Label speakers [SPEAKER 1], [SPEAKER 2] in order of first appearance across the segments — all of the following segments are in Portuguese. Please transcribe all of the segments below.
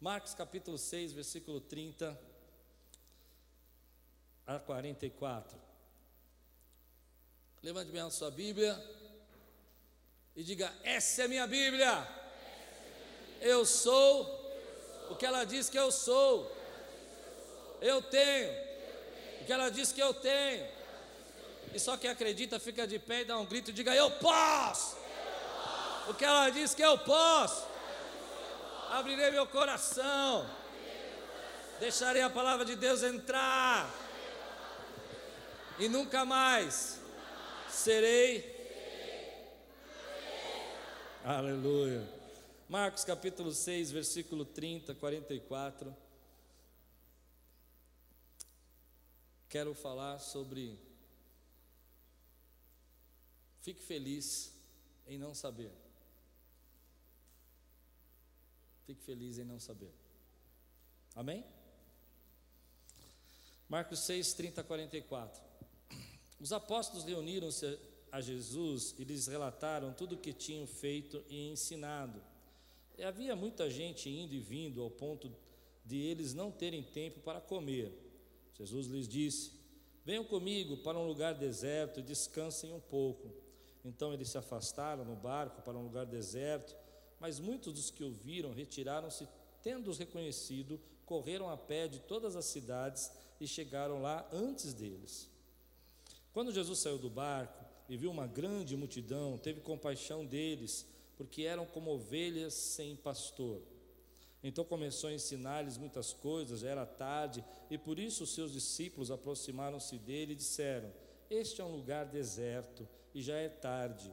[SPEAKER 1] Marcos capítulo 6, versículo 30 a 44. Levante bem a sua Bíblia e diga: Essa é minha Bíblia. Eu sou o que ela diz que eu sou. Eu tenho o que ela diz que eu tenho. E só quem acredita fica de pé e dá um grito e diga: Eu posso. O que ela diz que eu posso. Abrirei meu coração. Deixarei a palavra de Deus entrar. E nunca mais serei. Aleluia. Marcos capítulo 6, versículo 30, 44. Quero falar sobre. Fique feliz em não saber. Fique feliz em não saber. Amém? Marcos 6, 30 44. Os apóstolos reuniram-se a Jesus e lhes relataram tudo o que tinham feito e ensinado. E havia muita gente indo e vindo ao ponto de eles não terem tempo para comer. Jesus lhes disse: Venham comigo para um lugar deserto e descansem um pouco. Então eles se afastaram no barco para um lugar deserto, mas muitos dos que ouviram retiraram-se, tendo-os reconhecido, correram a pé de todas as cidades e chegaram lá antes deles. Quando Jesus saiu do barco e viu uma grande multidão, teve compaixão deles, porque eram como ovelhas sem pastor. Então começou a ensinar-lhes muitas coisas, já era tarde, e por isso os seus discípulos aproximaram-se dele e disseram: Este é um lugar deserto e já é tarde.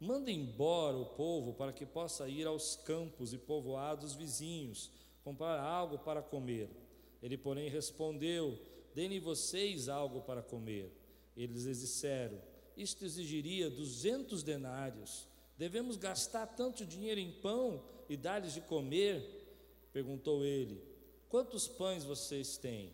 [SPEAKER 1] Manda embora o povo para que possa ir aos campos e povoados vizinhos, comprar algo para comer. Ele, porém, respondeu: Dê-me vocês algo para comer. Eles lhes disseram: Isto exigiria duzentos denários. Devemos gastar tanto dinheiro em pão e dar-lhes de comer? Perguntou ele: Quantos pães vocês têm?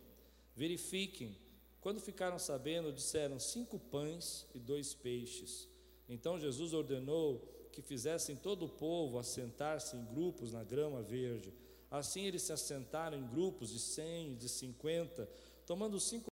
[SPEAKER 1] Verifiquem. Quando ficaram sabendo, disseram: Cinco pães e dois peixes. Então Jesus ordenou que fizessem todo o povo assentar-se em grupos na grama verde. Assim eles se assentaram em grupos de cem, de cinquenta, tomando cinco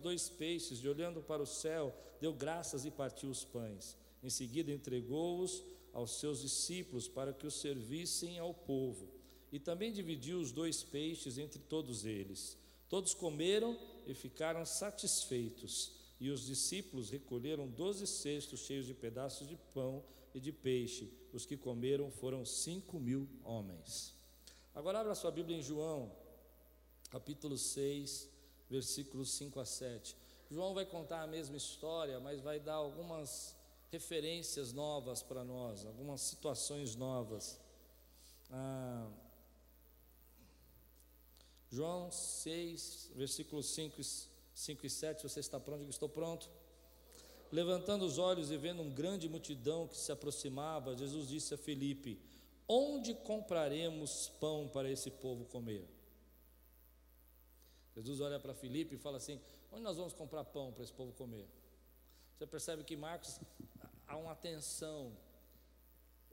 [SPEAKER 1] dois peixes e olhando para o céu, deu graças e partiu os pães. Em seguida entregou-os aos seus discípulos para que os servissem ao povo. E também dividiu os dois peixes entre todos eles. Todos comeram e ficaram satisfeitos. E os discípulos recolheram doze cestos cheios de pedaços de pão e de peixe. Os que comeram foram cinco mil homens. Agora abra sua Bíblia em João, capítulo 6, versículos 5 a 7. João vai contar a mesma história, mas vai dar algumas referências novas para nós, algumas situações novas. Ah, João 6, versículos 5, 5 e 7. Você está pronto? Eu estou pronto. Levantando os olhos e vendo uma grande multidão que se aproximava, Jesus disse a Felipe: Onde compraremos pão para esse povo comer? Jesus olha para Felipe e fala assim: Onde nós vamos comprar pão para esse povo comer? Você percebe que Marcos há uma tensão.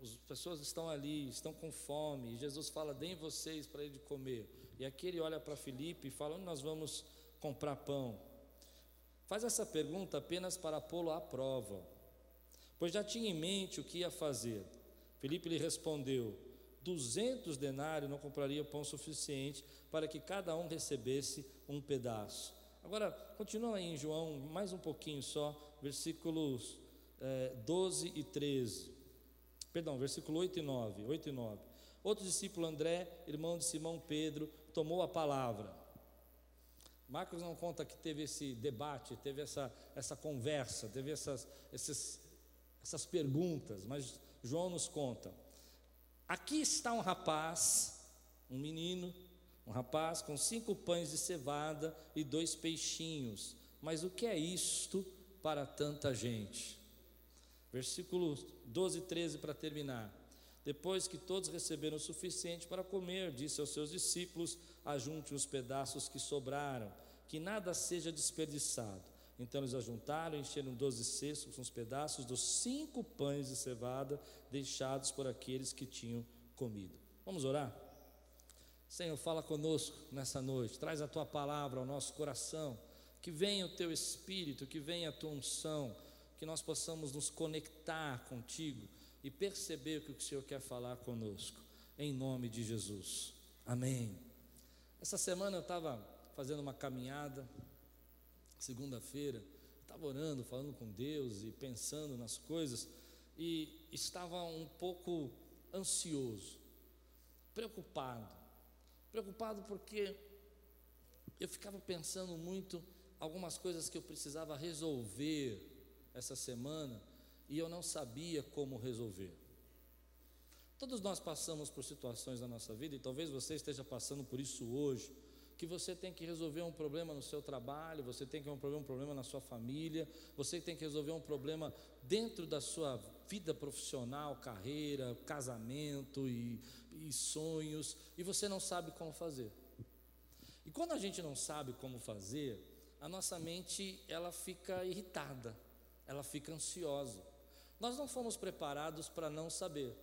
[SPEAKER 1] As pessoas estão ali, estão com fome. Jesus fala: Deem vocês para ele comer. E aqui ele olha para Felipe e fala: Onde nós vamos comprar pão? Faz essa pergunta apenas para pô-lo à prova, pois já tinha em mente o que ia fazer. Felipe lhe respondeu: Duzentos denários não compraria pão suficiente para que cada um recebesse um pedaço. Agora, continua aí em João, mais um pouquinho só, versículos é, 12 e 13. Perdão, versículo 8 e 9. 8 e 9. Outro discípulo, André, irmão de Simão Pedro, tomou a palavra. Marcos não conta que teve esse debate, teve essa, essa conversa, teve essas, esses, essas perguntas, mas João nos conta. Aqui está um rapaz, um menino, um rapaz com cinco pães de cevada e dois peixinhos. Mas o que é isto para tanta gente? Versículos 12 e 13 para terminar. Depois que todos receberam o suficiente para comer, disse aos seus discípulos: Ajunte os pedaços que sobraram, que nada seja desperdiçado. Então eles ajuntaram encheram doze cestos com os pedaços dos cinco pães de cevada deixados por aqueles que tinham comido. Vamos orar? Senhor, fala conosco nessa noite, traz a tua palavra ao nosso coração, que venha o teu espírito, que venha a tua unção, que nós possamos nos conectar contigo e perceber o que o Senhor quer falar conosco, em nome de Jesus. Amém. Essa semana eu estava fazendo uma caminhada, segunda-feira, estava orando, falando com Deus e pensando nas coisas, e estava um pouco ansioso, preocupado. Preocupado porque eu ficava pensando muito algumas coisas que eu precisava resolver essa semana e eu não sabia como resolver. Todos nós passamos por situações na nossa vida e talvez você esteja passando por isso hoje, que você tem que resolver um problema no seu trabalho, você tem que resolver um problema na sua família, você tem que resolver um problema dentro da sua vida profissional, carreira, casamento e, e sonhos, e você não sabe como fazer. E quando a gente não sabe como fazer, a nossa mente ela fica irritada, ela fica ansiosa. Nós não fomos preparados para não saber.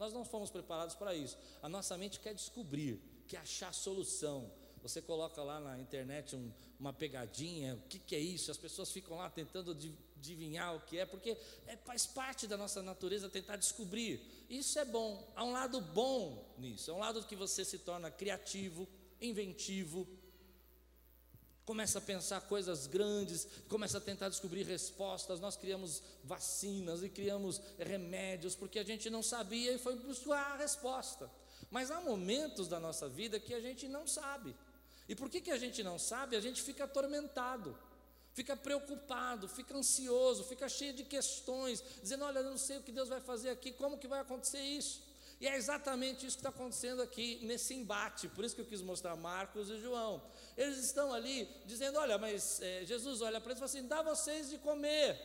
[SPEAKER 1] Nós não fomos preparados para isso. A nossa mente quer descobrir, quer achar solução. Você coloca lá na internet um, uma pegadinha, o que, que, é isso? As pessoas ficam lá tentando adivinhar o que é, porque é, faz parte da nossa natureza tentar descobrir. Isso é bom. Há um lado bom nisso. É um lado que você se torna criativo, inventivo, começa a pensar coisas grandes, começa a tentar descobrir respostas. Nós criamos vacinas e criamos remédios porque a gente não sabia e foi buscar a resposta. Mas há momentos da nossa vida que a gente não sabe. E por que, que a gente não sabe? A gente fica atormentado, fica preocupado, fica ansioso, fica cheio de questões, dizendo: Olha, eu não sei o que Deus vai fazer aqui, como que vai acontecer isso? E é exatamente isso que está acontecendo aqui nesse embate, por isso que eu quis mostrar Marcos e João. Eles estão ali dizendo: Olha, mas é, Jesus olha para eles e fala assim: dá vocês de comer,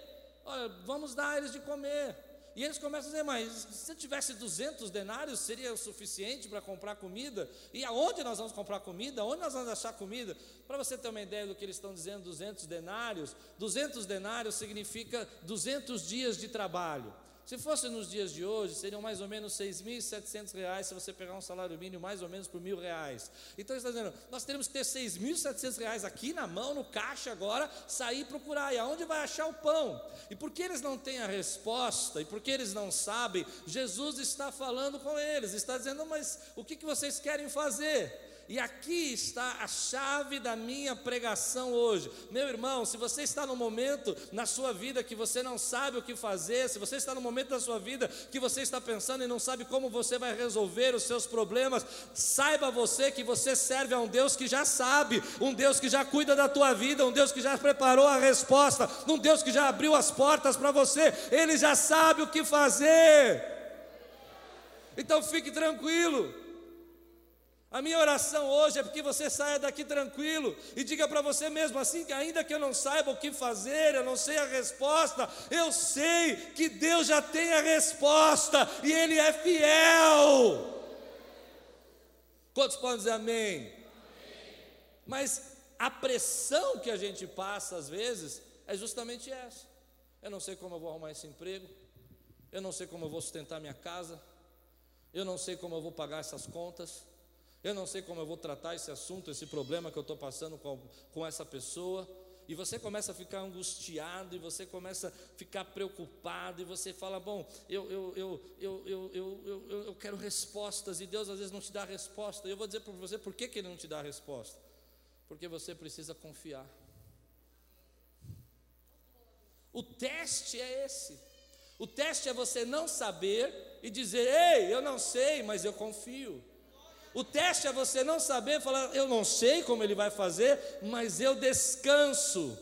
[SPEAKER 1] olha, vamos dar eles de comer. E eles começam a dizer: Mas se tivesse 200 denários, seria o suficiente para comprar comida? E aonde nós vamos comprar comida? Onde nós vamos achar comida? Para você ter uma ideia do que eles estão dizendo, 200 denários: 200 denários significa 200 dias de trabalho. Se fosse nos dias de hoje, seriam mais ou menos 6.700 reais se você pegar um salário mínimo mais ou menos por mil reais. Então ele está dizendo, nós teremos que ter 6.700 reais aqui na mão, no caixa agora, sair e procurar. E aonde vai achar o pão? E porque eles não têm a resposta, e porque eles não sabem, Jesus está falando com eles, está dizendo, mas o que, que vocês querem fazer? E aqui está a chave da minha pregação hoje. Meu irmão, se você está no momento na sua vida que você não sabe o que fazer, se você está no momento da sua vida que você está pensando e não sabe como você vai resolver os seus problemas, saiba você que você serve a um Deus que já sabe, um Deus que já cuida da tua vida, um Deus que já preparou a resposta, um Deus que já abriu as portas para você, ele já sabe o que fazer. Então fique tranquilo. A minha oração hoje é porque você saia daqui tranquilo e diga para você mesmo assim que ainda que eu não saiba o que fazer, eu não sei a resposta, eu sei que Deus já tem a resposta e ele é fiel. Quantos podem dizer amém? Mas a pressão que a gente passa às vezes é justamente essa. Eu não sei como eu vou arrumar esse emprego, eu não sei como eu vou sustentar minha casa, eu não sei como eu vou pagar essas contas. Eu não sei como eu vou tratar esse assunto, esse problema que eu estou passando com, com essa pessoa. E você começa a ficar angustiado, e você começa a ficar preocupado, e você fala: Bom, eu, eu, eu, eu, eu, eu, eu, eu quero respostas, e Deus às vezes não te dá resposta. E eu vou dizer para você por que, que Ele não te dá resposta: Porque você precisa confiar. O teste é esse. O teste é você não saber e dizer: Ei, eu não sei, mas eu confio. O teste é você não saber, falar, eu não sei como ele vai fazer, mas eu descanso.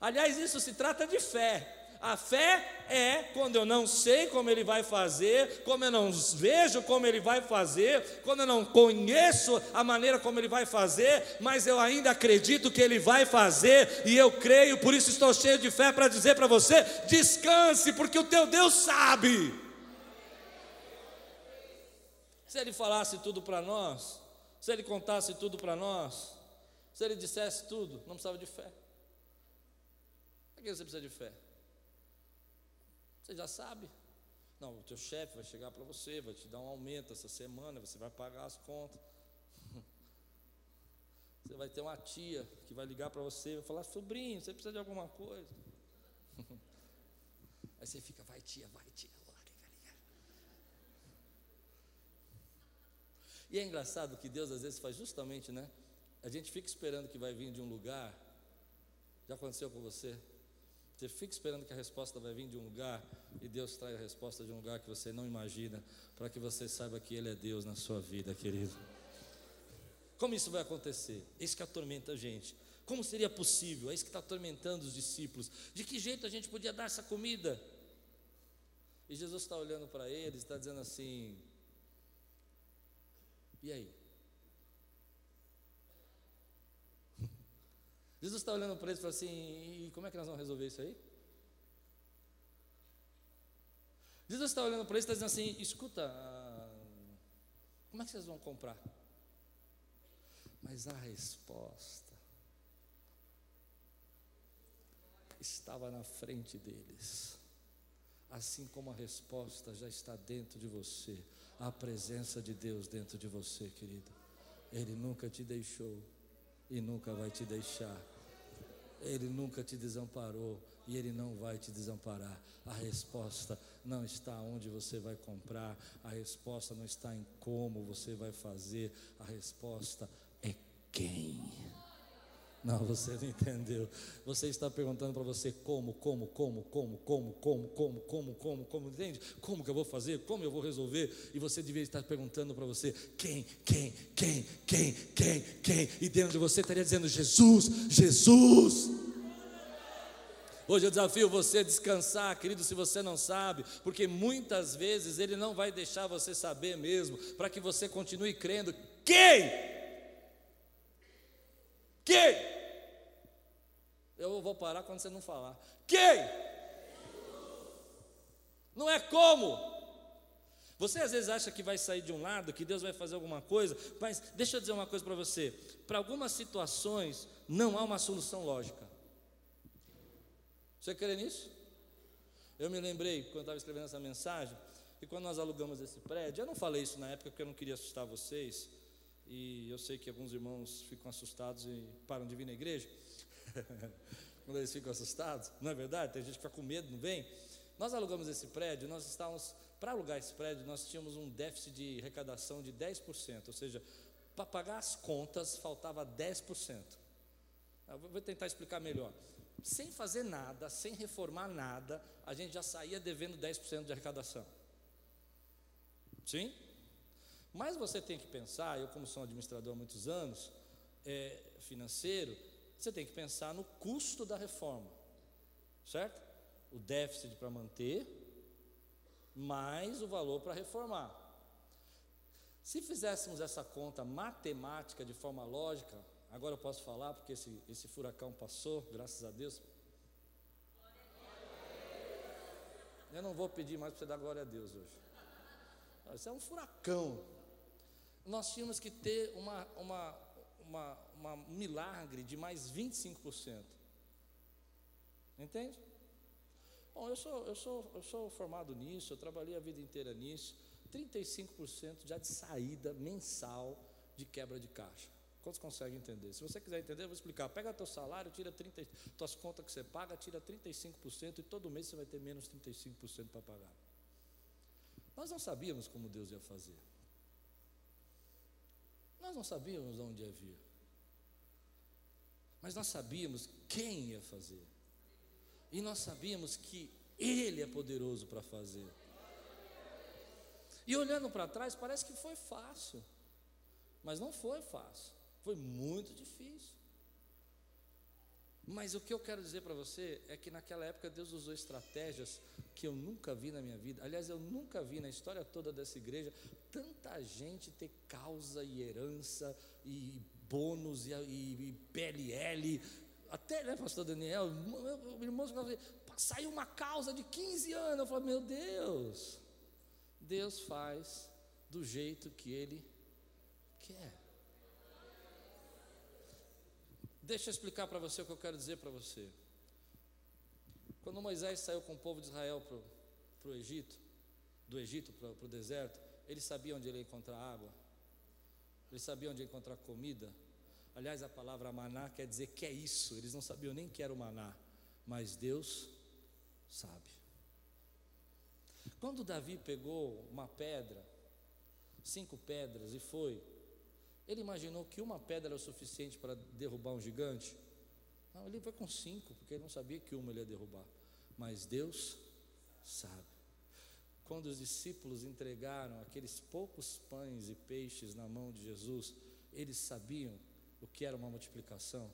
[SPEAKER 1] Aliás, isso se trata de fé. A fé é quando eu não sei como ele vai fazer, como eu não vejo como ele vai fazer, quando eu não conheço a maneira como ele vai fazer, mas eu ainda acredito que ele vai fazer e eu creio, por isso estou cheio de fé para dizer para você: descanse, porque o teu Deus sabe. Se ele falasse tudo para nós, se ele contasse tudo para nós, se ele dissesse tudo, não precisava de fé. Para que você precisa de fé? Você já sabe. Não, o teu chefe vai chegar para você, vai te dar um aumento essa semana, você vai pagar as contas. Você vai ter uma tia que vai ligar para você e vai falar: sobrinho, você precisa de alguma coisa. Aí você fica: vai tia, vai tia. E é engraçado que Deus às vezes faz justamente, né? A gente fica esperando que vai vir de um lugar. Já aconteceu com você? Você fica esperando que a resposta vai vir de um lugar e Deus traz a resposta de um lugar que você não imagina, para que você saiba que Ele é Deus na sua vida, querido. Como isso vai acontecer? Isso que atormenta a gente. Como seria possível? É isso que está atormentando os discípulos. De que jeito a gente podia dar essa comida? E Jesus está olhando para eles, está dizendo assim: e aí? Jesus está olhando para eles e fala assim: e como é que nós vamos resolver isso aí? Jesus está olhando para eles e está dizendo assim: escuta, como é que vocês vão comprar? Mas a resposta estava na frente deles, assim como a resposta já está dentro de você a presença de Deus dentro de você, querido. Ele nunca te deixou e nunca vai te deixar. Ele nunca te desamparou e ele não vai te desamparar. A resposta não está onde você vai comprar, a resposta não está em como você vai fazer, a resposta é quem. Não, você não entendeu. Você está perguntando para você como, como, como, como, como, como, como, como, como, como, entende? Como que eu vou fazer? Como eu vou resolver? E você deveria estar perguntando para você quem, quem, quem, quem, quem, quem. E dentro de você estaria dizendo Jesus, Jesus. Hoje eu desafio você a descansar, querido, se você não sabe, porque muitas vezes Ele não vai deixar você saber mesmo, para que você continue crendo. Quem? Quem? Eu vou parar quando você não falar. Quem? Não é como. Você às vezes acha que vai sair de um lado, que Deus vai fazer alguma coisa, mas deixa eu dizer uma coisa para você: para algumas situações não há uma solução lógica. Você crê nisso? Eu me lembrei, quando estava escrevendo essa mensagem, que quando nós alugamos esse prédio, eu não falei isso na época porque eu não queria assustar vocês, e eu sei que alguns irmãos ficam assustados e param de vir na igreja. Quando eles ficam assustados, não é verdade? Tem gente que fica com medo, não vem? Nós alugamos esse prédio, nós estávamos, para alugar esse prédio, nós tínhamos um déficit de arrecadação de 10%, ou seja, para pagar as contas faltava 10%. Eu vou tentar explicar melhor. Sem fazer nada, sem reformar nada, a gente já saía devendo 10% de arrecadação. Sim? Mas você tem que pensar, eu como sou um administrador há muitos anos, é, financeiro, você tem que pensar no custo da reforma, certo? O déficit para manter, mais o valor para reformar. Se fizéssemos essa conta matemática de forma lógica, agora eu posso falar porque esse, esse furacão passou, graças a Deus. Eu não vou pedir mais para você dar glória a Deus hoje. Isso é um furacão nós tínhamos que ter uma, uma, uma, uma um milagre de mais 25%. Entende? Bom, eu sou, eu, sou, eu sou formado nisso, eu trabalhei a vida inteira nisso. 35% já de saída mensal de quebra de caixa. Quantos conseguem entender? Se você quiser entender, eu vou explicar. Pega teu salário, tira 30, tuas contas que você paga, tira 35% e todo mês você vai ter menos 35% para pagar. Nós não sabíamos como Deus ia fazer. Nós não sabíamos onde havia, mas nós sabíamos quem ia fazer, e nós sabíamos que Ele é poderoso para fazer. E olhando para trás, parece que foi fácil, mas não foi fácil, foi muito difícil. Mas o que eu quero dizer para você é que naquela época Deus usou estratégias que eu nunca vi na minha vida. Aliás, eu nunca vi na história toda dessa igreja tanta gente ter causa e herança e bônus e, e, e PLL. Até, né, pastor Daniel, meu irmão saiu uma causa de 15 anos. Eu falei, meu Deus, Deus faz do jeito que Ele quer. Deixa eu explicar para você o que eu quero dizer para você. Quando Moisés saiu com o povo de Israel para o Egito, do Egito para o deserto, ele sabia onde ele ia encontrar água, ele sabia onde ia encontrar comida, Aliás, a palavra maná quer dizer que é isso. Eles não sabiam nem que era o maná, mas Deus sabe. Quando Davi pegou uma pedra, cinco pedras e foi, ele imaginou que uma pedra era o suficiente para derrubar um gigante? Não, ele foi com cinco, porque ele não sabia que uma ele ia derrubar. Mas Deus sabe. Quando os discípulos entregaram aqueles poucos pães e peixes na mão de Jesus, eles sabiam o que era uma multiplicação,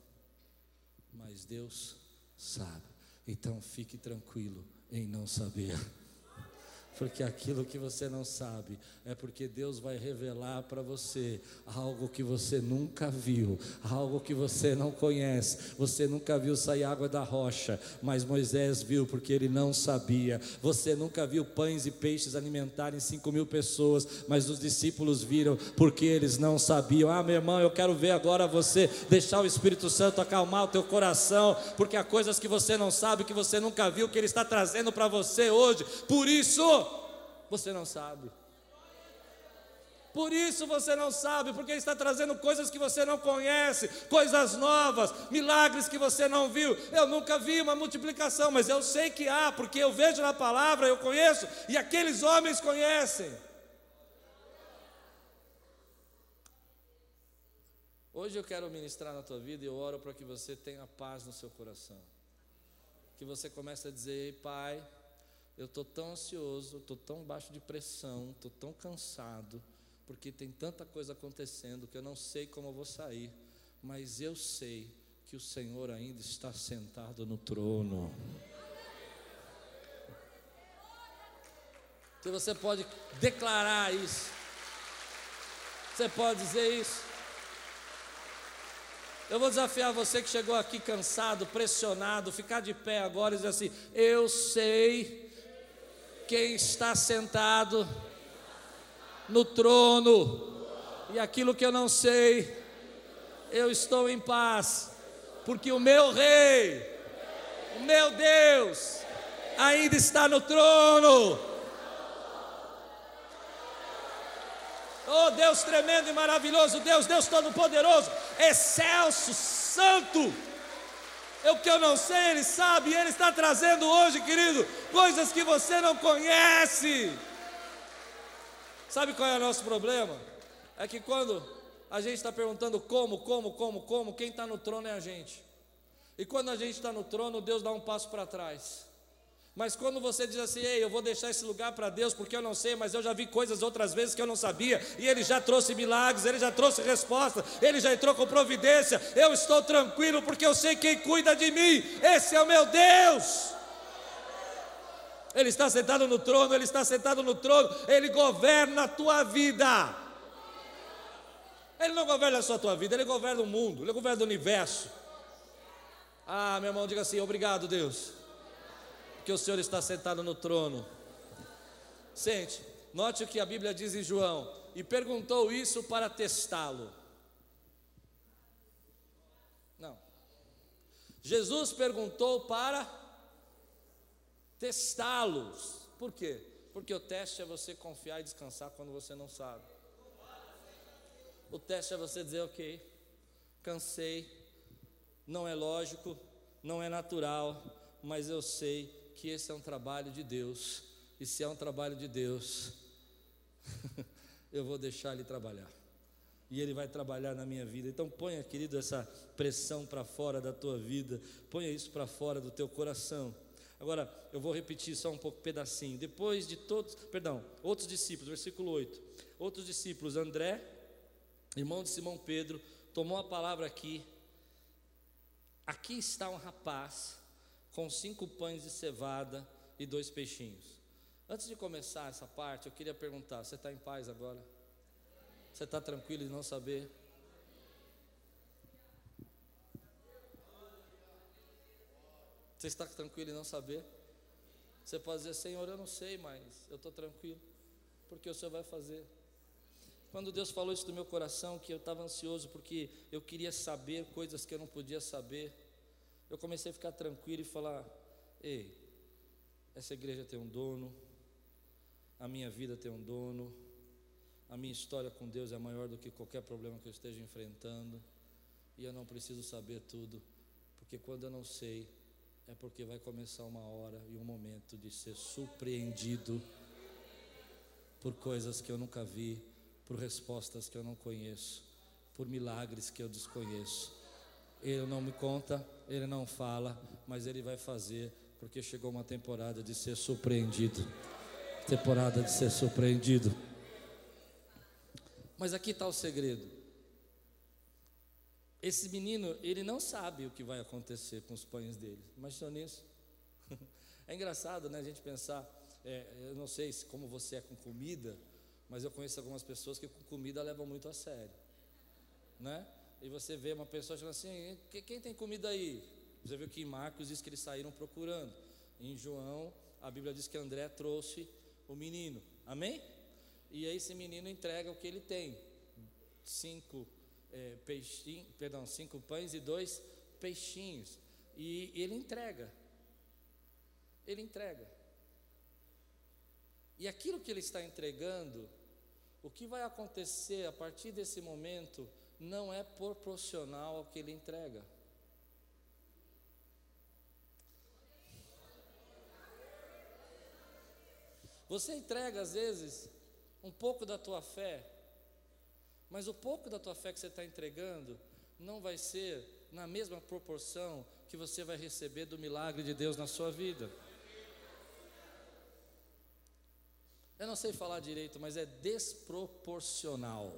[SPEAKER 1] mas Deus sabe. Então fique tranquilo em não saber porque aquilo que você não sabe é porque Deus vai revelar para você algo que você nunca viu, algo que você não conhece. Você nunca viu sair água da rocha, mas Moisés viu porque ele não sabia. Você nunca viu pães e peixes alimentarem cinco mil pessoas, mas os discípulos viram porque eles não sabiam. Ah, meu irmão, eu quero ver agora você deixar o Espírito Santo acalmar o teu coração, porque há coisas que você não sabe, que você nunca viu, que Ele está trazendo para você hoje. Por isso, você não sabe. Por isso você não sabe, porque Ele está trazendo coisas que você não conhece, coisas novas, milagres que você não viu. Eu nunca vi uma multiplicação, mas eu sei que há, porque eu vejo na palavra, eu conheço, e aqueles homens conhecem. Hoje eu quero ministrar na tua vida e eu oro para que você tenha paz no seu coração. Que você comece a dizer, Pai, eu estou tão ansioso, estou tão baixo de pressão, estou tão cansado, porque tem tanta coisa acontecendo que eu não sei como eu vou sair, mas eu sei que o Senhor ainda está sentado no trono. Você pode declarar isso, você pode dizer isso. Eu vou desafiar você que chegou aqui cansado, pressionado, ficar de pé agora e dizer assim: Eu sei quem está sentado no trono, e aquilo que eu não sei, eu estou em paz, porque o meu Rei, o meu Deus, ainda está no trono. Oh Deus tremendo e maravilhoso, Deus, Deus Todo-Poderoso, excelso, santo. É o que eu não sei, Ele sabe, e Ele está trazendo hoje, querido, coisas que você não conhece. Sabe qual é o nosso problema? É que quando a gente está perguntando como, como, como, como, quem está no trono é a gente. E quando a gente está no trono, Deus dá um passo para trás. Mas quando você diz assim, ei, eu vou deixar esse lugar para Deus porque eu não sei, mas eu já vi coisas outras vezes que eu não sabia, e Ele já trouxe milagres, Ele já trouxe resposta, Ele já entrou com providência, eu estou tranquilo porque eu sei quem cuida de mim, esse é o meu Deus. Ele está sentado no trono, Ele está sentado no trono, Ele governa a tua vida. Ele não governa só a tua vida, Ele governa o mundo, Ele governa o universo. Ah, meu irmão, diga assim: obrigado, Deus porque o Senhor está sentado no trono. Sente, note o que a Bíblia diz em João: e perguntou isso para testá-lo. Não. Jesus perguntou para testá-los. Por quê? Porque o teste é você confiar e descansar quando você não sabe. O teste é você dizer, ok, cansei, não é lógico, não é natural, mas eu sei que esse é um trabalho de Deus, e se é um trabalho de Deus, eu vou deixar Ele trabalhar, e Ele vai trabalhar na minha vida. Então, ponha, querido, essa pressão para fora da tua vida, ponha isso para fora do teu coração. Agora, eu vou repetir só um pouco, pedacinho. Depois de todos, perdão, outros discípulos, versículo 8. Outros discípulos, André, irmão de Simão Pedro, tomou a palavra aqui. Aqui está um rapaz com cinco pães de cevada e dois peixinhos. Antes de começar essa parte, eu queria perguntar: você está em paz agora? Você está tranquilo de não saber? Você está tranquilo em não saber? Você pode dizer, Senhor, eu não sei, mas eu estou tranquilo, porque o Senhor vai fazer. Quando Deus falou isso do meu coração, que eu estava ansioso porque eu queria saber coisas que eu não podia saber eu comecei a ficar tranquilo e falar: ei, essa igreja tem um dono, a minha vida tem um dono, a minha história com Deus é maior do que qualquer problema que eu esteja enfrentando. e eu não preciso saber tudo, porque quando eu não sei, é porque vai começar uma hora e um momento de ser surpreendido por coisas que eu nunca vi, por respostas que eu não conheço, por milagres que eu desconheço. Ele não me conta, ele não fala, mas ele vai fazer, porque chegou uma temporada de ser surpreendido. Temporada de ser surpreendido. Mas aqui está o segredo. Esse menino, ele não sabe o que vai acontecer com os pães dele. Imaginou nisso? É engraçado, né, a gente pensar. É, eu não sei se, como você é com comida, mas eu conheço algumas pessoas que com comida levam muito a sério, né? E você vê uma pessoa falando assim: quem tem comida aí? Você viu que em Marcos diz que eles saíram procurando. Em João, a Bíblia diz que André trouxe o menino. Amém? E aí esse menino entrega o que ele tem: cinco é, peixinhos, perdão, cinco pães e dois peixinhos. E ele entrega. Ele entrega. E aquilo que ele está entregando, o que vai acontecer a partir desse momento não é proporcional ao que ele entrega. Você entrega às vezes um pouco da tua fé, mas o pouco da tua fé que você está entregando não vai ser na mesma proporção que você vai receber do milagre de Deus na sua vida. Eu não sei falar direito, mas é desproporcional.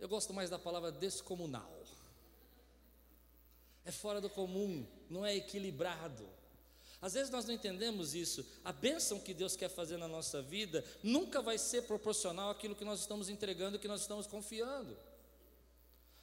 [SPEAKER 1] Eu gosto mais da palavra descomunal. É fora do comum, não é equilibrado. Às vezes nós não entendemos isso. A bênção que Deus quer fazer na nossa vida nunca vai ser proporcional àquilo que nós estamos entregando, que nós estamos confiando.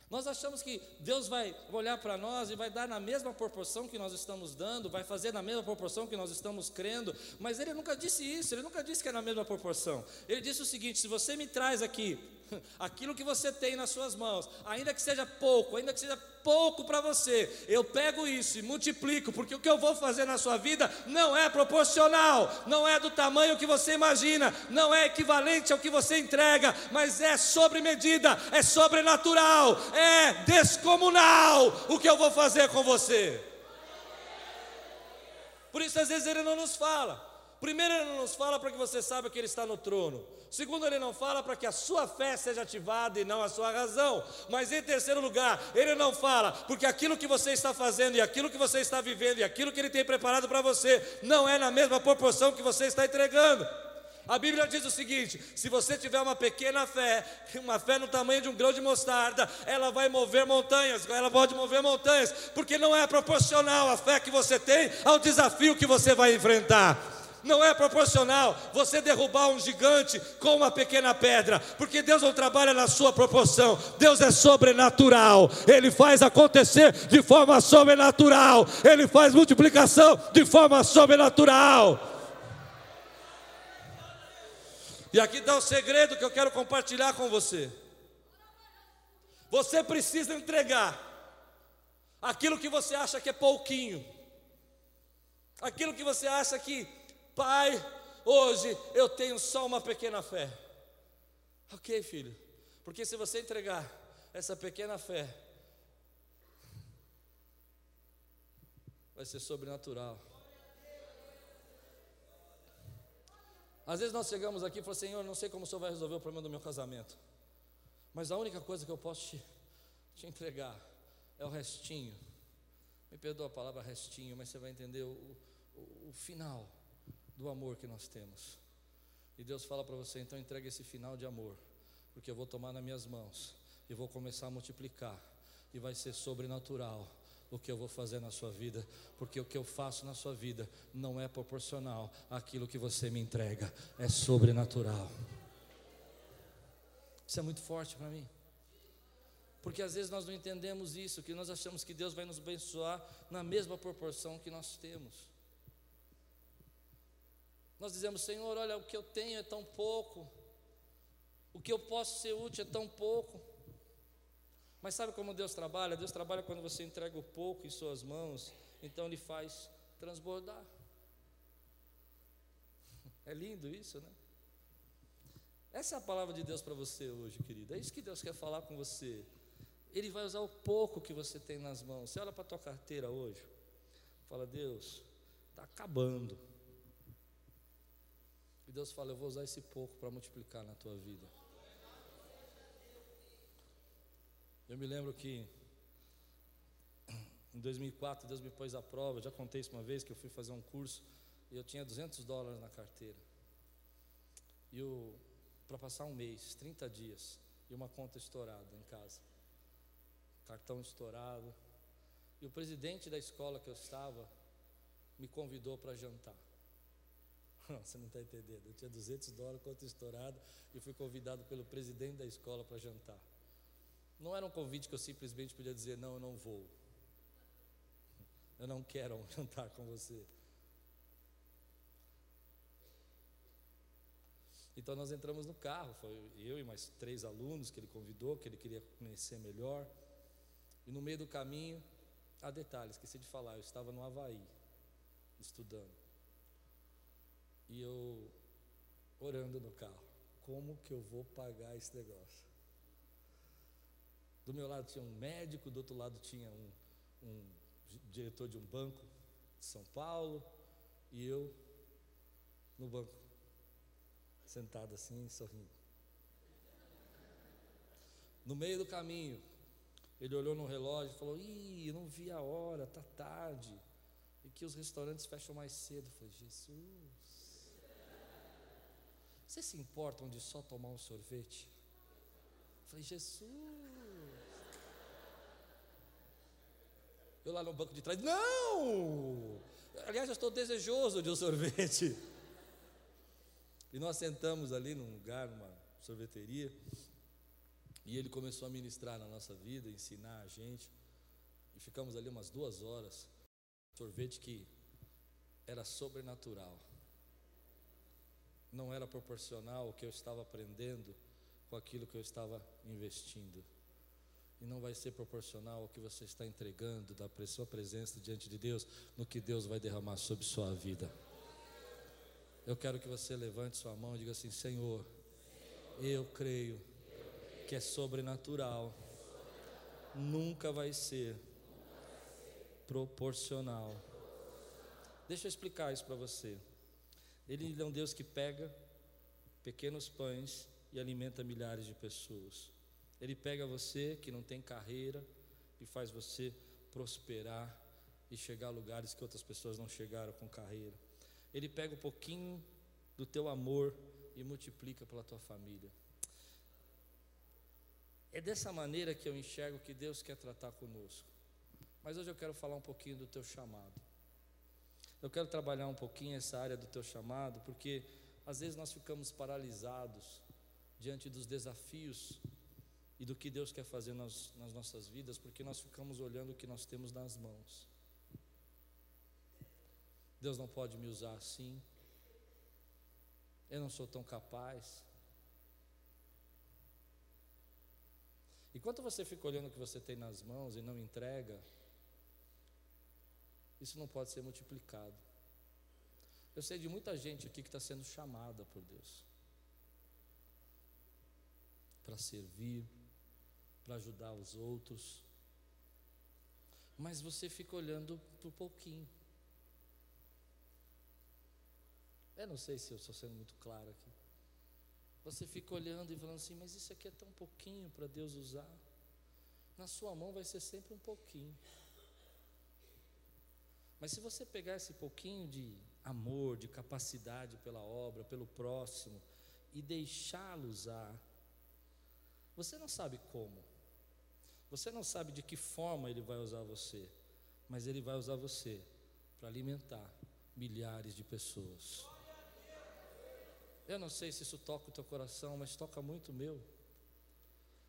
[SPEAKER 1] Nós achamos que Deus vai olhar para nós e vai dar na mesma proporção que nós estamos dando, vai fazer na mesma proporção que nós estamos crendo, mas Ele nunca disse isso, Ele nunca disse que é na mesma proporção. Ele disse o seguinte: se você me traz aqui aquilo que você tem nas suas mãos, ainda que seja pouco, ainda que seja pouco para você, eu pego isso e multiplico, porque o que eu vou fazer na sua vida não é proporcional, não é do tamanho que você imagina, não é equivalente ao que você entrega, mas é sobre medida, é sobrenatural, é descomunal o que eu vou fazer com você. Por isso, às vezes, ele não nos fala. Primeiro, ele não nos fala para que você saiba que ele está no trono. Segundo, ele não fala para que a sua fé seja ativada e não a sua razão. Mas em terceiro lugar, ele não fala porque aquilo que você está fazendo e aquilo que você está vivendo e aquilo que ele tem preparado para você não é na mesma proporção que você está entregando. A Bíblia diz o seguinte: se você tiver uma pequena fé, uma fé no tamanho de um grão de mostarda, ela vai mover montanhas, ela pode mover montanhas, porque não é proporcional a fé que você tem ao desafio que você vai enfrentar. Não é proporcional você derrubar um gigante com uma pequena pedra, porque Deus não trabalha na sua proporção. Deus é sobrenatural. Ele faz acontecer de forma sobrenatural. Ele faz multiplicação de forma sobrenatural. E aqui está o segredo que eu quero compartilhar com você. Você precisa entregar aquilo que você acha que é pouquinho, aquilo que você acha que Pai, hoje eu tenho só uma pequena fé. Ok, filho, porque se você entregar essa pequena fé, vai ser sobrenatural. Às vezes nós chegamos aqui e falamos, Senhor, não sei como o Senhor vai resolver o problema do meu casamento, mas a única coisa que eu posso te, te entregar é o restinho. Me perdoa a palavra restinho, mas você vai entender o, o, o final do amor que nós temos. E Deus fala para você: então entregue esse final de amor, porque eu vou tomar nas minhas mãos e vou começar a multiplicar, e vai ser sobrenatural o que eu vou fazer na sua vida, porque o que eu faço na sua vida não é proporcional àquilo que você me entrega, é sobrenatural. Isso é muito forte para mim. Porque às vezes nós não entendemos isso, que nós achamos que Deus vai nos abençoar na mesma proporção que nós temos. Nós dizemos, Senhor, olha, o que eu tenho é tão pouco, o que eu posso ser útil é tão pouco. Mas sabe como Deus trabalha? Deus trabalha quando você entrega o pouco em suas mãos, então Ele faz transbordar. É lindo isso, né? Essa é a palavra de Deus para você hoje, querida. É isso que Deus quer falar com você. Ele vai usar o pouco que você tem nas mãos. Você olha para a tua carteira hoje, fala, Deus, está acabando. E Deus fala, eu vou usar esse pouco para multiplicar na tua vida. Eu me lembro que em 2004 Deus me pôs à prova. já contei isso uma vez que eu fui fazer um curso e eu tinha 200 dólares na carteira. E para passar um mês, 30 dias, e uma conta estourada em casa. Cartão estourado. E o presidente da escola que eu estava me convidou para jantar. Você não está entendendo. Eu tinha 200 dólares, conta estourada, e fui convidado pelo presidente da escola para jantar. Não era um convite que eu simplesmente podia dizer: não, eu não vou. Eu não quero jantar com você. Então nós entramos no carro, foi eu e mais três alunos que ele convidou, que ele queria conhecer melhor. E no meio do caminho, há detalhes, esqueci de falar, eu estava no Havaí, estudando. E eu orando no carro, como que eu vou pagar esse negócio? Do meu lado tinha um médico, do outro lado tinha um, um diretor de um banco de São Paulo, e eu no banco sentado assim, sorrindo. No meio do caminho, ele olhou no relógio e falou: Ih, não vi a hora, tá tarde. E que os restaurantes fecham mais cedo. Eu falei: Jesus. Você se importam de só tomar um sorvete? Eu falei: Jesus. Eu lá no banco de trás: Não! Aliás, eu estou desejoso de um sorvete. E nós sentamos ali num lugar, numa sorveteria, e ele começou a ministrar na nossa vida, ensinar a gente. E ficamos ali umas duas horas. Sorvete que era sobrenatural. Não era proporcional ao que eu estava aprendendo com aquilo que eu estava investindo. E não vai ser proporcional ao que você está entregando da sua presença diante de Deus, no que Deus vai derramar sobre sua vida. Eu quero que você levante sua mão e diga assim: Senhor, eu creio que é sobrenatural, nunca vai ser proporcional. Deixa eu explicar isso para você. Ele é um Deus que pega pequenos pães e alimenta milhares de pessoas. Ele pega você que não tem carreira e faz você prosperar e chegar a lugares que outras pessoas não chegaram com carreira. Ele pega um pouquinho do teu amor e multiplica pela tua família. É dessa maneira que eu enxergo que Deus quer tratar conosco. Mas hoje eu quero falar um pouquinho do teu chamado. Eu quero trabalhar um pouquinho essa área do teu chamado, porque às vezes nós ficamos paralisados diante dos desafios e do que Deus quer fazer nas, nas nossas vidas, porque nós ficamos olhando o que nós temos nas mãos. Deus não pode me usar assim. Eu não sou tão capaz. Enquanto você fica olhando o que você tem nas mãos e não entrega, isso não pode ser multiplicado. Eu sei de muita gente aqui que está sendo chamada por Deus para servir, para ajudar os outros, mas você fica olhando o pouquinho. Eu não sei se eu estou sendo muito claro aqui. Você fica olhando e falando assim, mas isso aqui é tão pouquinho para Deus usar. Na sua mão vai ser sempre um pouquinho. Mas se você pegar esse pouquinho de amor, de capacidade pela obra, pelo próximo, e deixá-lo usar, você não sabe como, você não sabe de que forma ele vai usar você, mas ele vai usar você para alimentar milhares de pessoas. Eu não sei se isso toca o teu coração, mas toca muito o meu.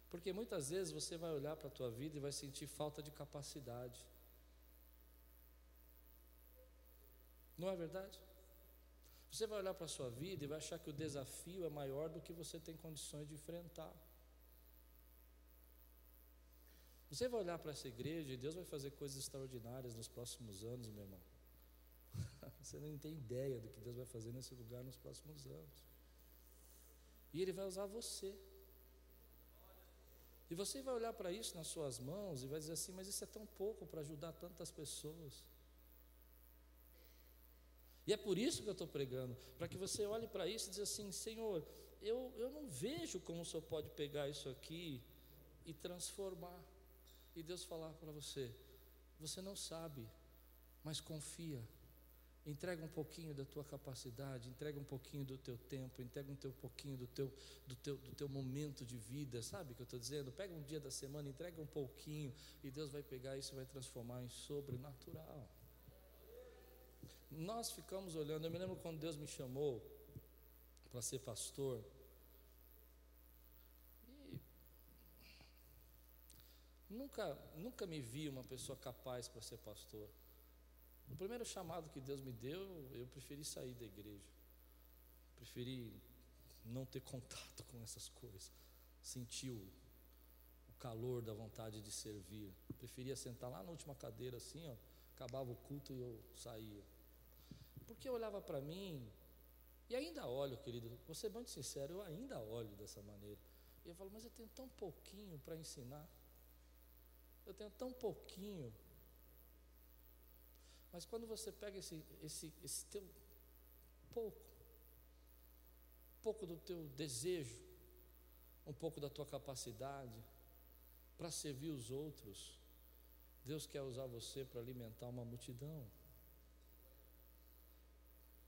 [SPEAKER 1] Porque muitas vezes você vai olhar para a tua vida e vai sentir falta de capacidade. Não é verdade? Você vai olhar para a sua vida e vai achar que o desafio é maior do que você tem condições de enfrentar. Você vai olhar para essa igreja e Deus vai fazer coisas extraordinárias nos próximos anos, meu irmão. Você não tem ideia do que Deus vai fazer nesse lugar nos próximos anos. E Ele vai usar você. E você vai olhar para isso nas suas mãos e vai dizer assim: mas isso é tão pouco para ajudar tantas pessoas. E é por isso que eu estou pregando, para que você olhe para isso e diga assim: Senhor, eu, eu não vejo como o Senhor pode pegar isso aqui e transformar. E Deus falar para você: você não sabe, mas confia. Entrega um pouquinho da tua capacidade, entrega um pouquinho do teu tempo, entrega um teu pouquinho do teu, do teu, do teu momento de vida, sabe o que eu estou dizendo? Pega um dia da semana, entrega um pouquinho, e Deus vai pegar isso e vai transformar em sobrenatural. Nós ficamos olhando, eu me lembro quando Deus me chamou para ser pastor, e nunca, nunca me vi uma pessoa capaz para ser pastor. O primeiro chamado que Deus me deu, eu preferi sair da igreja. Preferi não ter contato com essas coisas. Sentir o, o calor da vontade de servir. Preferia sentar lá na última cadeira assim, ó, acabava o culto e eu saía. Porque eu olhava para mim, e ainda olho, querido, vou ser muito sincero, eu ainda olho dessa maneira. E eu falo, mas eu tenho tão pouquinho para ensinar. Eu tenho tão pouquinho mas quando você pega esse, esse, esse teu pouco, pouco do teu desejo, um pouco da tua capacidade para servir os outros, Deus quer usar você para alimentar uma multidão.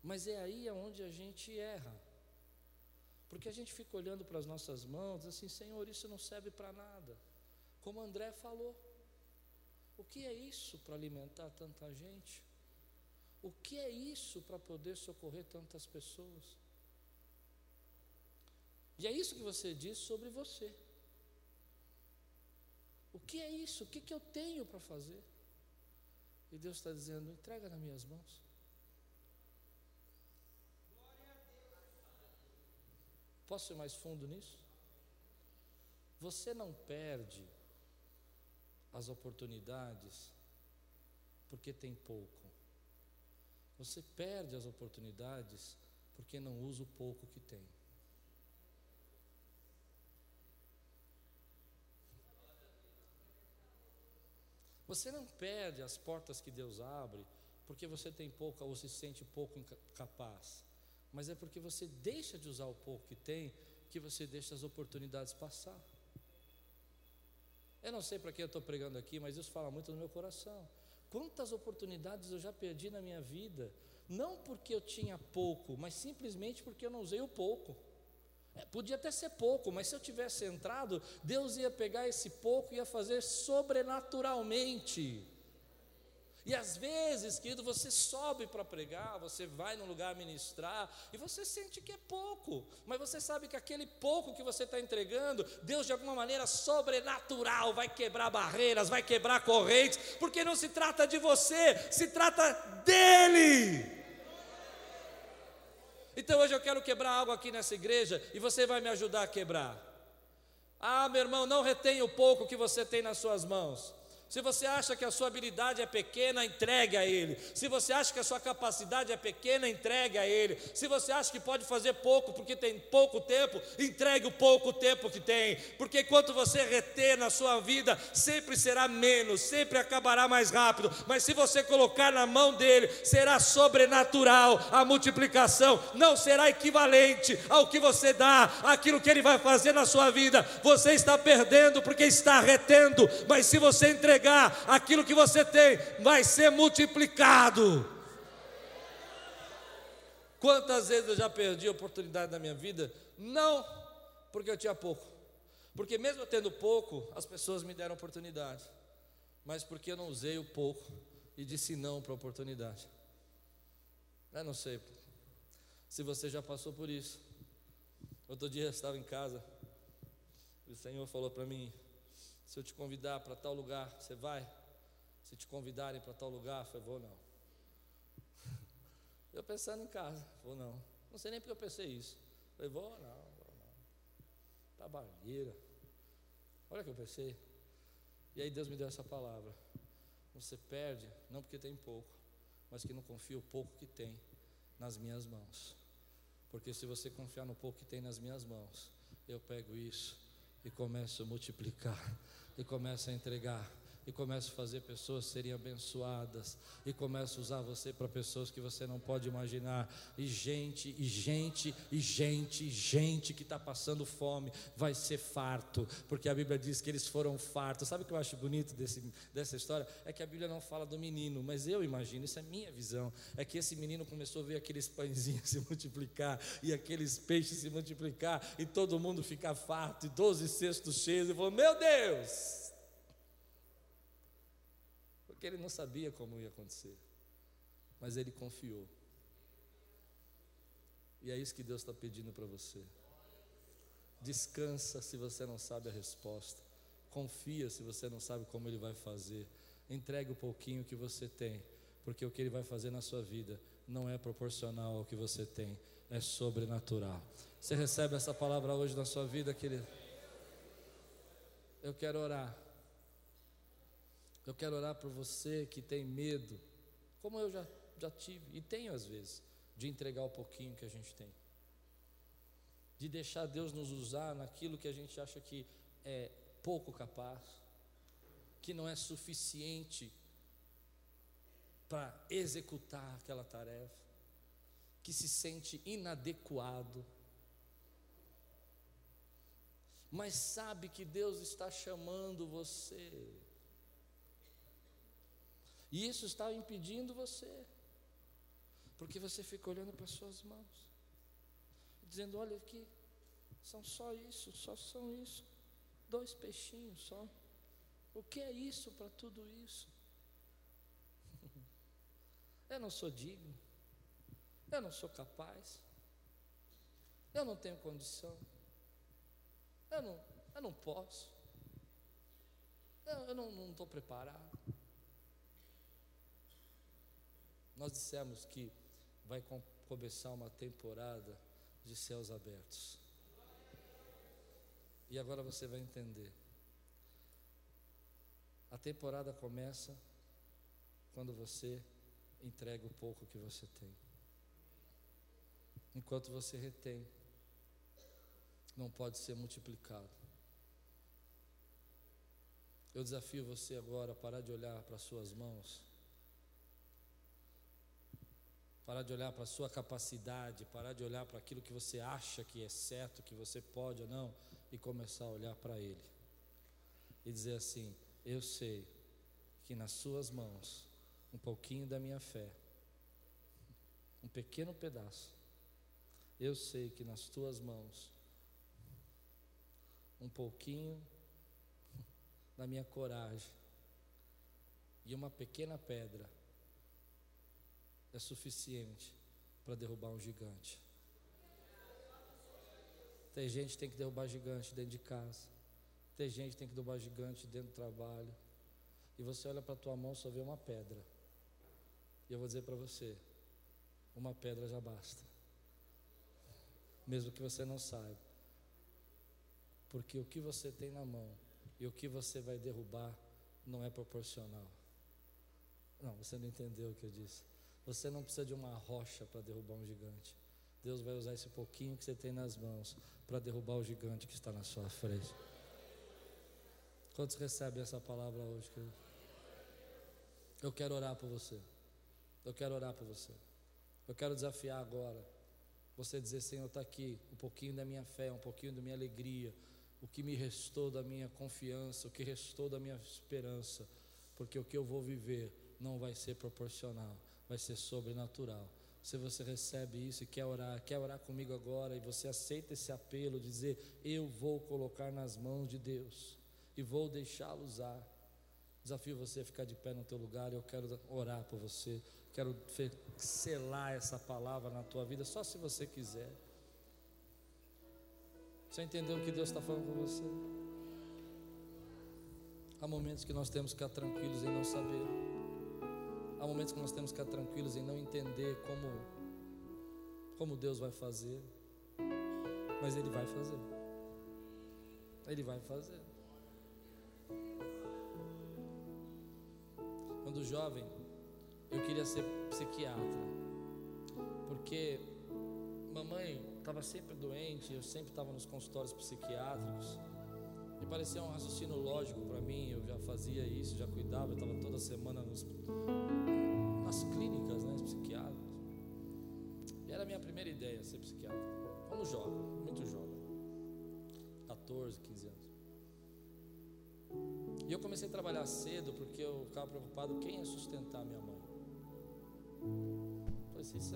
[SPEAKER 1] Mas é aí onde a gente erra. Porque a gente fica olhando para as nossas mãos, assim, Senhor, isso não serve para nada. Como André falou. O que é isso para alimentar tanta gente? O que é isso para poder socorrer tantas pessoas? E é isso que você diz sobre você. O que é isso? O que, que eu tenho para fazer? E Deus está dizendo: entrega nas minhas mãos. Posso ser mais fundo nisso? Você não perde as oportunidades porque tem pouco. Você perde as oportunidades porque não usa o pouco que tem. Você não perde as portas que Deus abre porque você tem pouco ou se sente pouco capaz, mas é porque você deixa de usar o pouco que tem que você deixa as oportunidades passar. Eu não sei para que eu estou pregando aqui, mas isso fala muito no meu coração. Quantas oportunidades eu já perdi na minha vida, não porque eu tinha pouco, mas simplesmente porque eu não usei o pouco. É, podia até ser pouco, mas se eu tivesse entrado, Deus ia pegar esse pouco e ia fazer sobrenaturalmente. E às vezes, querido, você sobe para pregar, você vai num lugar ministrar e você sente que é pouco, mas você sabe que aquele pouco que você está entregando, Deus de alguma maneira sobrenatural vai quebrar barreiras, vai quebrar correntes, porque não se trata de você, se trata dEle. Então hoje eu quero quebrar algo aqui nessa igreja e você vai me ajudar a quebrar. Ah, meu irmão, não retenha o pouco que você tem nas suas mãos. Se você acha que a sua habilidade é pequena, entregue a Ele. Se você acha que a sua capacidade é pequena, entregue a Ele. Se você acha que pode fazer pouco porque tem pouco tempo, entregue o pouco tempo que tem. Porque enquanto você reter na sua vida, sempre será menos, sempre acabará mais rápido. Mas se você colocar na mão dele, será sobrenatural a multiplicação. Não será equivalente ao que você dá, aquilo que ele vai fazer na sua vida. Você está perdendo porque está retendo. Mas se você entregar, aquilo que você tem vai ser multiplicado. Quantas vezes eu já perdi a oportunidade na minha vida? Não porque eu tinha pouco, porque mesmo tendo pouco, as pessoas me deram oportunidade, mas porque eu não usei o pouco e disse não para a oportunidade. Eu não sei se você já passou por isso. Outro dia eu estava em casa, e o Senhor falou para mim: se eu te convidar para tal lugar, você vai? Se te convidarem para tal lugar, eu vou não. Eu pensando em casa, vou não. Não sei nem porque eu pensei isso. Falei, vou não, vou não. Trabalheira. Olha o que eu pensei. E aí Deus me deu essa palavra. Você perde, não porque tem pouco, mas que não confia o pouco que tem nas minhas mãos. Porque se você confiar no pouco que tem nas minhas mãos, eu pego isso e comece a multiplicar, e comece a entregar e começa a fazer pessoas serem abençoadas e começa a usar você para pessoas que você não pode imaginar. E gente e gente e gente e gente que está passando fome vai ser farto porque a Bíblia diz que eles foram fartos. Sabe o que eu acho bonito desse, dessa história? É que a Bíblia não fala do menino mas eu imagino isso é minha visão é que esse menino começou a ver aqueles pãezinhos se multiplicar e aqueles peixes se multiplicar e todo mundo ficar farto e doze cestos cheios e falou meu Deus porque ele não sabia como ia acontecer, mas ele confiou. E é isso que Deus está pedindo para você. Descansa se você não sabe a resposta. Confia se você não sabe como Ele vai fazer. Entregue o pouquinho que você tem, porque o que Ele vai fazer na sua vida não é proporcional ao que você tem, é sobrenatural. Você recebe essa palavra hoje na sua vida, querido? Eu quero orar. Eu quero orar por você que tem medo, como eu já, já tive e tenho às vezes, de entregar o pouquinho que a gente tem, de deixar Deus nos usar naquilo que a gente acha que é pouco capaz, que não é suficiente para executar aquela tarefa, que se sente inadequado, mas sabe que Deus está chamando você e isso está impedindo você, porque você fica olhando para as suas mãos, dizendo: Olha aqui, são só isso, só são isso, dois peixinhos só. O que é isso para tudo isso? Eu não sou digno, eu não sou capaz, eu não tenho condição, eu não, eu não posso, eu, eu não estou preparado. Nós dissemos que vai começar uma temporada de céus abertos. E agora você vai entender. A temporada começa quando você entrega o pouco que você tem. Enquanto você retém, não pode ser multiplicado. Eu desafio você agora a parar de olhar para as suas mãos parar de olhar para a sua capacidade, parar de olhar para aquilo que você acha que é certo, que você pode ou não, e começar a olhar para Ele. E dizer assim: Eu sei que nas Suas mãos, um pouquinho da minha fé, um pequeno pedaço, eu sei que nas Tuas mãos, um pouquinho da minha coragem e uma pequena pedra é suficiente para derrubar um gigante. Tem gente que tem que derrubar gigante dentro de casa. Tem gente que tem que derrubar gigante dentro do trabalho. E você olha para a tua mão só vê uma pedra. E eu vou dizer para você, uma pedra já basta. Mesmo que você não saiba. Porque o que você tem na mão e o que você vai derrubar não é proporcional. Não, você não entendeu o que eu disse. Você não precisa de uma rocha para derrubar um gigante. Deus vai usar esse pouquinho que você tem nas mãos para derrubar o gigante que está na sua frente. Quantos recebem essa palavra hoje, querido? Eu quero orar por você. Eu quero orar por você. Eu quero desafiar agora. Você dizer, Senhor, está aqui um pouquinho da minha fé, um pouquinho da minha alegria, o que me restou da minha confiança, o que restou da minha esperança, porque o que eu vou viver não vai ser proporcional vai ser sobrenatural. Se você recebe isso e quer orar, quer orar comigo agora e você aceita esse apelo dizer: Eu vou colocar nas mãos de Deus e vou deixá-lo usar. Desafio você a ficar de pé no teu lugar. Eu quero orar por você. Quero selar essa palavra na tua vida, só se você quiser. Você entendeu o que Deus está falando com você? Há momentos que nós temos que ficar tranquilos em não saber. Há momentos que nós temos que ficar tranquilos em não entender como, como Deus vai fazer, mas Ele vai fazer. Ele vai fazer. Quando jovem, eu queria ser psiquiatra, porque mamãe estava sempre doente, eu sempre estava nos consultórios psiquiátricos, parecia um raciocínio lógico para mim. Eu já fazia isso, já cuidava, estava toda semana nos, nas clínicas, né, psiquiátricas. E era a minha primeira ideia ser psiquiatra. Quando jovem, muito jovem, 14, 15 anos. E eu comecei a trabalhar cedo porque eu ficava preocupado quem ia sustentar minha mãe. Falei assim, se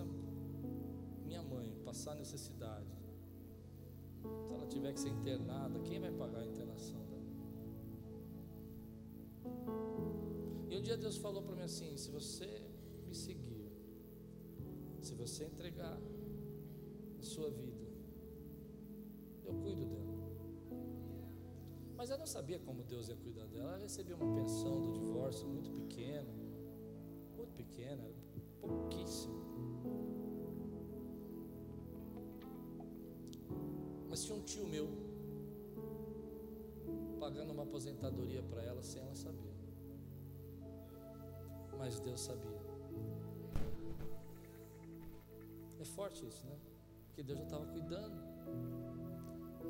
[SPEAKER 1] minha mãe passar necessidade, se ela tiver que ser internada, quem vai pagar a internação dela? E um dia Deus falou para mim assim: se você seguir, se você entregar a sua vida, eu cuido dela. Mas eu não sabia como Deus ia cuidar dela. Ela recebia uma pensão do divórcio muito pequena, muito pequena, pouquíssimo. Mas tinha um tio meu pagando uma aposentadoria para ela sem ela saber. Mas Deus sabia. É forte isso, né? Porque Deus já estava cuidando.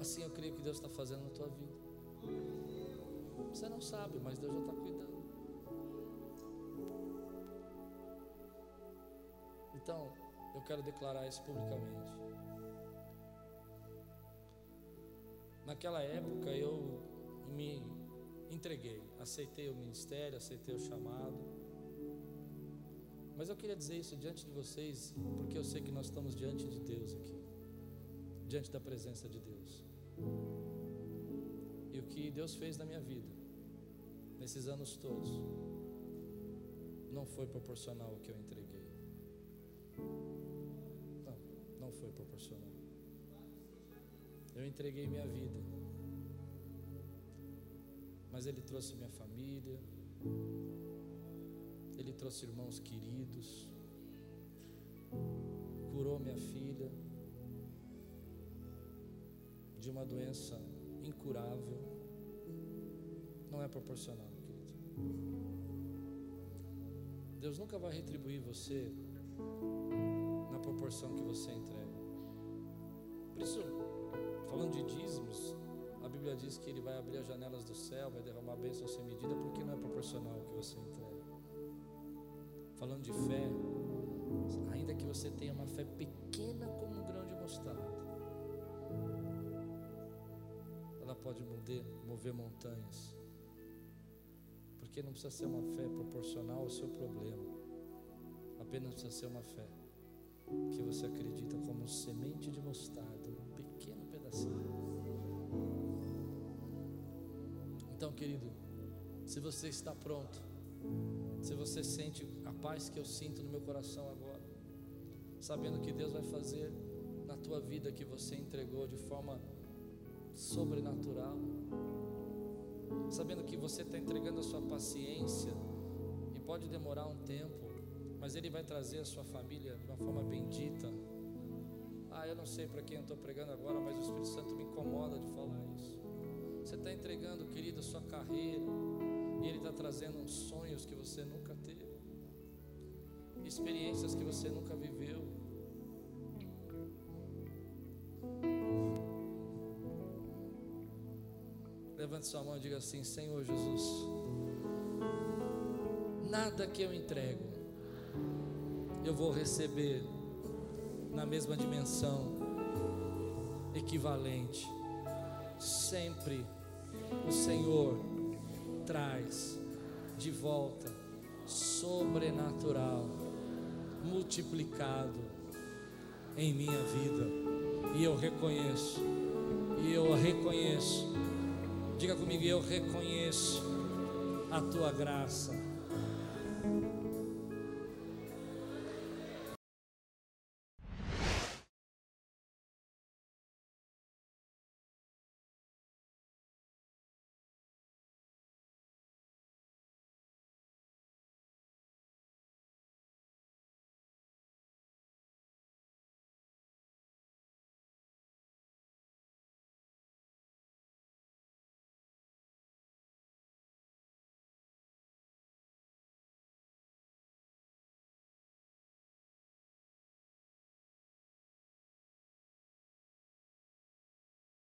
[SPEAKER 1] Assim eu creio que Deus está fazendo na tua vida. Você não sabe, mas Deus já está cuidando. Então, eu quero declarar isso publicamente. Naquela época eu me entreguei, aceitei o ministério, aceitei o chamado. Mas eu queria dizer isso diante de vocês, porque eu sei que nós estamos diante de Deus aqui, diante da presença de Deus. E o que Deus fez na minha vida, nesses anos todos, não foi proporcional ao que eu entreguei. Não, não foi proporcional. Eu entreguei minha vida, mas Ele trouxe minha família, Ele trouxe irmãos queridos, curou minha filha de uma doença incurável, não é proporcional, querido. Deus nunca vai retribuir você na proporção que você entrega. Por isso, falando de dízimos, a Bíblia diz que Ele vai abrir as janelas do céu, vai derramar bênção sem medida, porque não é proporcional ao que você entrega. Falando de fé, ainda que você tenha uma fé pequena como um grão de mostarda, ela pode mover, mover montanhas. Porque não precisa ser uma fé proporcional ao seu problema, apenas precisa ser uma fé que você acredita como semente de mostarda, um pequeno pedacinho. Então, querido, se você está pronto, se você sente a paz que eu sinto no meu coração agora, sabendo que Deus vai fazer na tua vida que você entregou de forma sobrenatural, sabendo que você está entregando a sua paciência e pode demorar um tempo, mas Ele vai trazer a sua família de uma forma bendita. Ah, eu não sei para quem eu estou pregando agora, mas o Espírito Santo me incomoda de falar isso. Você está entregando, querido, a sua carreira, e Ele está trazendo uns sonhos que você experiências que você nunca viveu. Levante sua mão e diga assim: Senhor Jesus, nada que eu entrego, eu vou receber na mesma dimensão, equivalente. Sempre o Senhor traz de volta sobrenatural, multiplicado em minha vida, e eu reconheço, e eu reconheço. Diga comigo, eu reconheço a tua graça